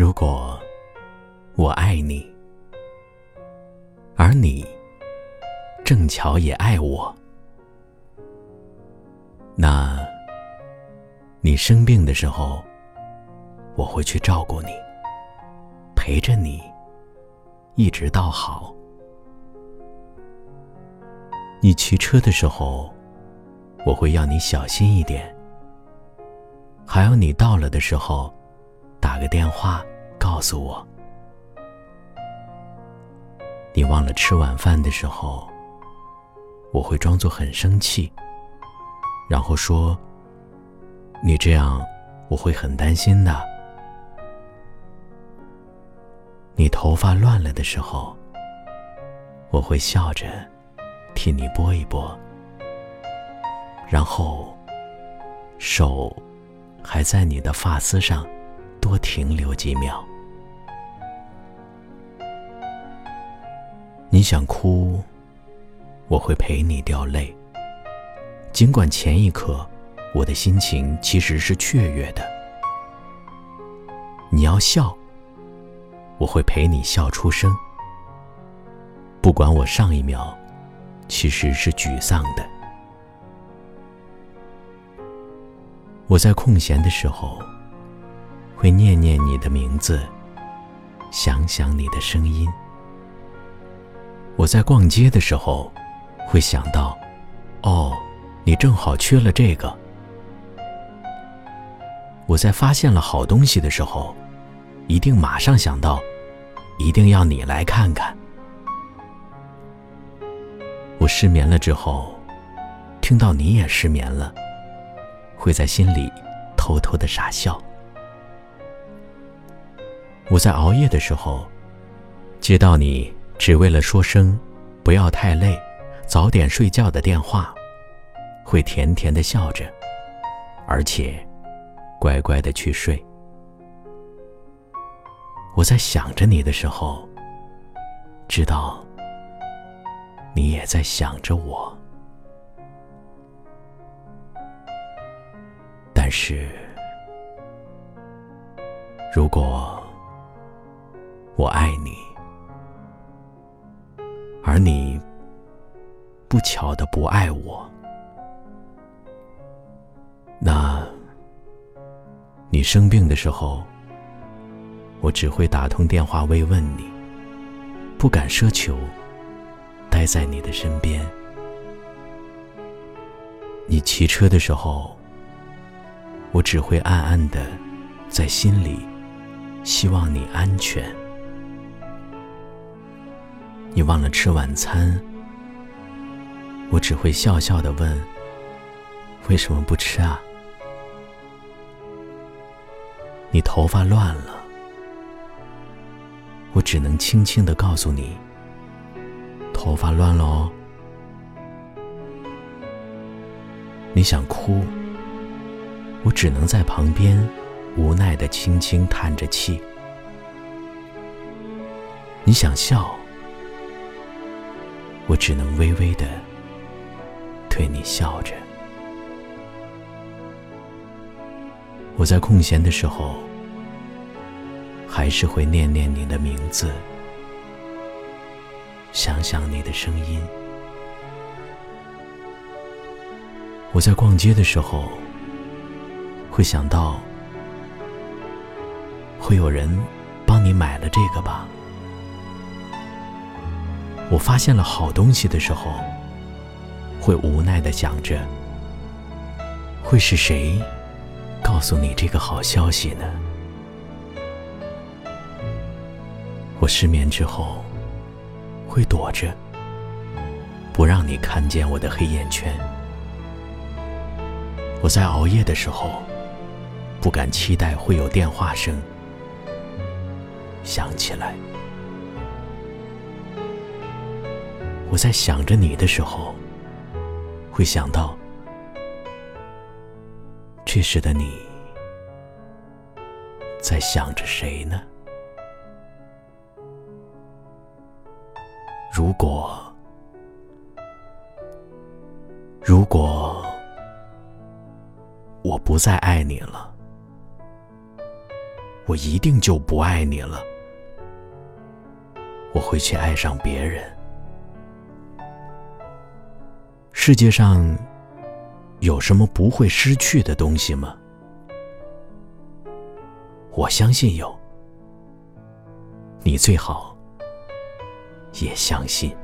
如果我爱你，而你正巧也爱我，那，你生病的时候，我会去照顾你，陪着你，一直到好。你骑车的时候，我会要你小心一点，还有你到了的时候，打个电话告诉我。你忘了吃晚饭的时候，我会装作很生气，然后说：“你这样，我会很担心的。”你头发乱了的时候，我会笑着替你拨一拨，然后手还在你的发丝上多停留几秒。你想哭，我会陪你掉泪。尽管前一刻我的心情其实是雀跃的。你要笑，我会陪你笑出声。不管我上一秒其实是沮丧的。我在空闲的时候会念念你的名字，想想你的声音。我在逛街的时候，会想到，哦，你正好缺了这个。我在发现了好东西的时候，一定马上想到，一定要你来看看。我失眠了之后，听到你也失眠了，会在心里偷偷的傻笑。我在熬夜的时候，接到你。只为了说声“不要太累，早点睡觉”的电话，会甜甜的笑着，而且乖乖的去睡。我在想着你的时候，知道你也在想着我。但是，如果我爱你，你不巧的不爱我，那，你生病的时候，我只会打通电话慰问你，不敢奢求待在你的身边。你骑车的时候，我只会暗暗的在心里希望你安全。你忘了吃晚餐，我只会笑笑的问：“为什么不吃啊？”你头发乱了，我只能轻轻的告诉你：“头发乱了哦。”你想哭，我只能在旁边无奈的轻轻叹着气。你想笑。我只能微微的对你笑着。我在空闲的时候，还是会念念你的名字，想想你的声音。我在逛街的时候，会想到，会有人帮你买了这个吧。我发现了好东西的时候，会无奈的想着，会是谁告诉你这个好消息呢？我失眠之后，会躲着，不让你看见我的黑眼圈。我在熬夜的时候，不敢期待会有电话声响起来。我在想着你的时候，会想到，这时的你在想着谁呢？如果，如果我不再爱你了，我一定就不爱你了。我会去爱上别人。世界上有什么不会失去的东西吗？我相信有，你最好也相信。